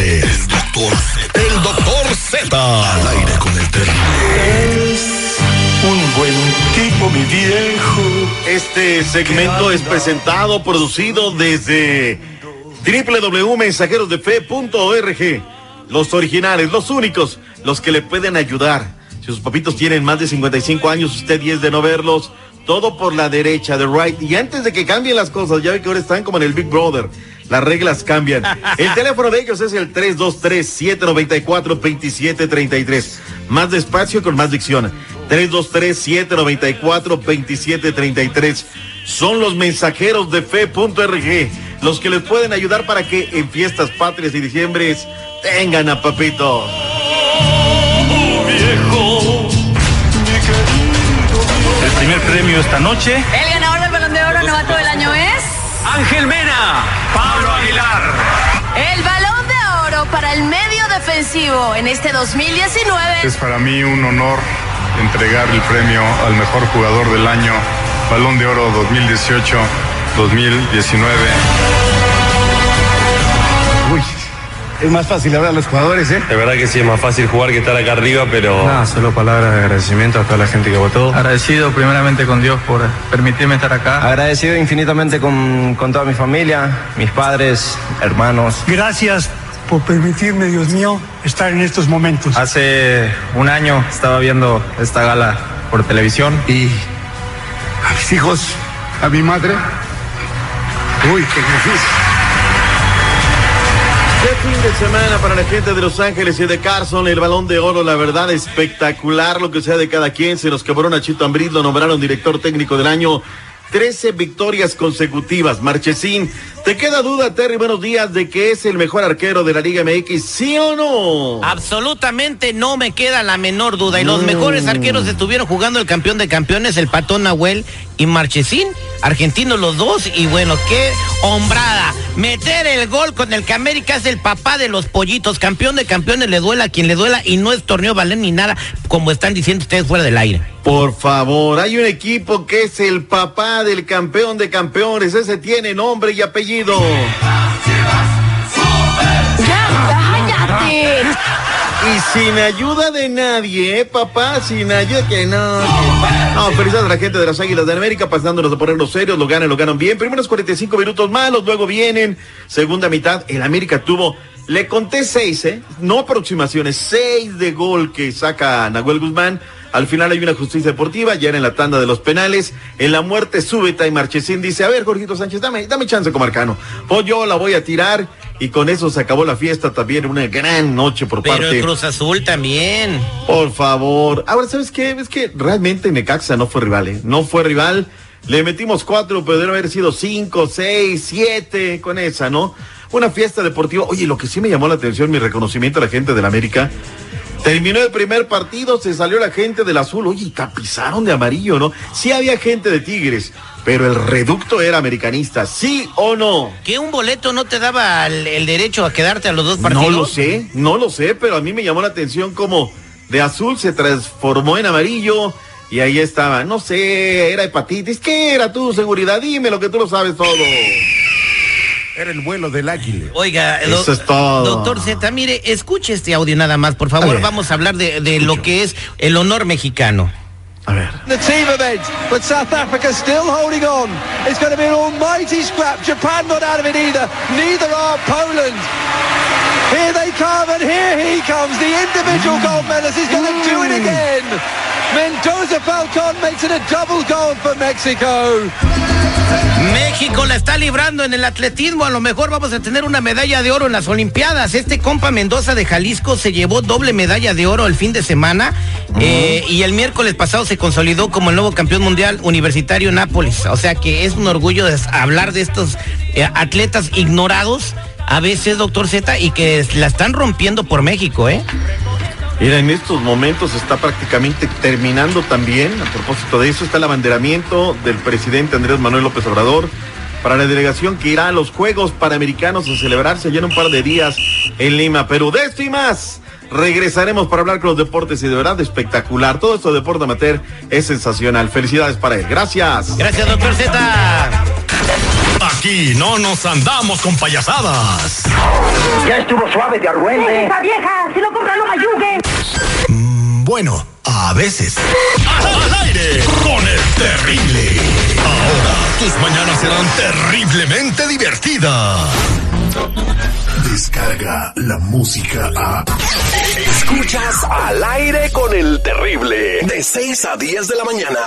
es, es el doctor Z. El doctor Z. Al aire con el terrible. Un buen tipo, mi viejo. Este segmento es presentado, producido desde www.mensajerosdefe.org. Los originales, los únicos, los que le pueden ayudar. Si sus papitos tienen más de 55 años, usted 10 de no verlos, todo por la derecha, the right. Y antes de que cambien las cosas, ya ve que ahora están como en el Big Brother. Las reglas cambian. El teléfono de ellos es el 323-794-2733. Más despacio con más dicción. 323-794-2733. Son los mensajeros de fe.org. Los que les pueden ayudar para que en fiestas patrias y diciembres tengan a papito. El primer premio esta noche, El ganador del balón de oro novato del año es. Ángel Mena, Pablo Aguilar. El balón de oro para el medio defensivo en este 2019. Es para mí un honor entregar el premio al mejor jugador del año, Balón de Oro 2018-2019. Es más fácil hablar a los jugadores, ¿eh? De verdad que sí, es más fácil jugar que estar acá arriba, pero... Nada, solo palabras de agradecimiento a toda la gente que votó. Agradecido primeramente con Dios por permitirme estar acá. Agradecido infinitamente con, con toda mi familia, mis padres, hermanos. Gracias por permitirme, Dios mío, estar en estos momentos. Hace un año estaba viendo esta gala por televisión Y a mis hijos, a mi madre. Uy, qué difícil. Qué fin de semana para la gente de Los Ángeles y de Carson, el balón de oro, la verdad, espectacular lo que sea de cada quien. Se nos quebró Nachito Ambriz, lo nombraron director técnico del año. 13 victorias consecutivas. Marchesín, ¿te queda duda, Terry? Buenos días, de que es el mejor arquero de la Liga MX, ¿sí o no? Absolutamente no me queda la menor duda. Y los mejores arqueros estuvieron jugando el campeón de campeones, el Patón Nahuel y Marchesín. Argentinos los dos. Y bueno, qué hombrada. Meter el gol con el que América es el papá de los pollitos. Campeón de campeones, le duela a quien le duela. Y no es torneo valer ni nada, como están diciendo ustedes fuera del aire. Por favor, hay un equipo que es el papá del campeón de campeones. Ese tiene nombre y apellido. ¡Ya, cállate! Y sin ayuda de nadie, ¿eh, papá? Sin ayuda que no. que- No, felicidades a la gente de las Águilas de América, pasándonos de ponernos serios, lo ganan, lo ganan bien. Primeros 45 minutos malos, luego vienen. Segunda mitad, el América tuvo, le conté seis, ¿eh? No aproximaciones, seis de gol que saca Nahuel Guzmán. Al final hay una justicia deportiva, ya era en la tanda de los penales. En la muerte súbita y Marchesín dice, a ver, Jorgito Sánchez, dame, dame chance como arcano. Pues yo la voy a tirar y con eso se acabó la fiesta también, una gran noche por Pero parte. Cruz Azul también. Por favor. Ahora, ¿sabes qué? Es que realmente Necaxa no fue rival, ¿eh? No fue rival. Le metimos cuatro, pero debe haber sido cinco, seis, siete con esa, ¿no? Una fiesta deportiva. Oye, lo que sí me llamó la atención, mi reconocimiento a la gente del América. Terminó el primer partido, se salió la gente del azul. Oye, tapizaron de amarillo, ¿no? Sí había gente de Tigres, pero el reducto era americanista, ¿sí o no? ¿Que un boleto no te daba el, el derecho a quedarte a los dos partidos? No lo sé, no lo sé, pero a mí me llamó la atención como de azul se transformó en amarillo y ahí estaba, no sé, era hepatitis, ¿qué era tu seguridad? Dime lo que tú lo sabes todo. Era el vuelo del águila. Oiga, Eso do- es todo. doctor Z, mire, escuche este audio nada más, por favor. A. Vamos a hablar de, de lo que es el honor mexicano. A ver. The team event, but South Africa still holding on. It's going to be an almighty scrap. Japan not out of it either. Neither are Poland. Here they come, and here he comes. The individual gold medalist. He's going to do it again. Mendoza Falcon makes it a double gold for Mexico. México la está librando en el atletismo. A lo mejor vamos a tener una medalla de oro en las Olimpiadas. Este compa Mendoza de Jalisco se llevó doble medalla de oro el fin de semana. eh, y el miércoles pasado se consolidó como el nuevo campeón mundial universitario Nápoles. O sea que es un orgullo hablar de estos eh, atletas ignorados a veces, doctor Z, y que la están rompiendo por México, ¿eh? Mira, en estos momentos está prácticamente terminando también, a propósito de eso, está el abanderamiento del presidente Andrés Manuel López Obrador para la delegación que irá a los Juegos Panamericanos a celebrarse ya en un par de días en Lima, Perú. De esto y más, regresaremos para hablar con los deportes y de verdad espectacular. Todo esto de deporte amateur es sensacional. Felicidades para él. Gracias. Gracias, doctor Z. Aquí no nos andamos con payasadas. Ya estuvo suave de argüente. ¡Esa vieja! ¡Si lo compra, no mayugue! Mm, bueno, a veces. Al aire con el terrible. Ahora tus mañanas serán terriblemente divertidas. Descarga la música a. Escuchas al aire con el terrible. De 6 a 10 de la mañana.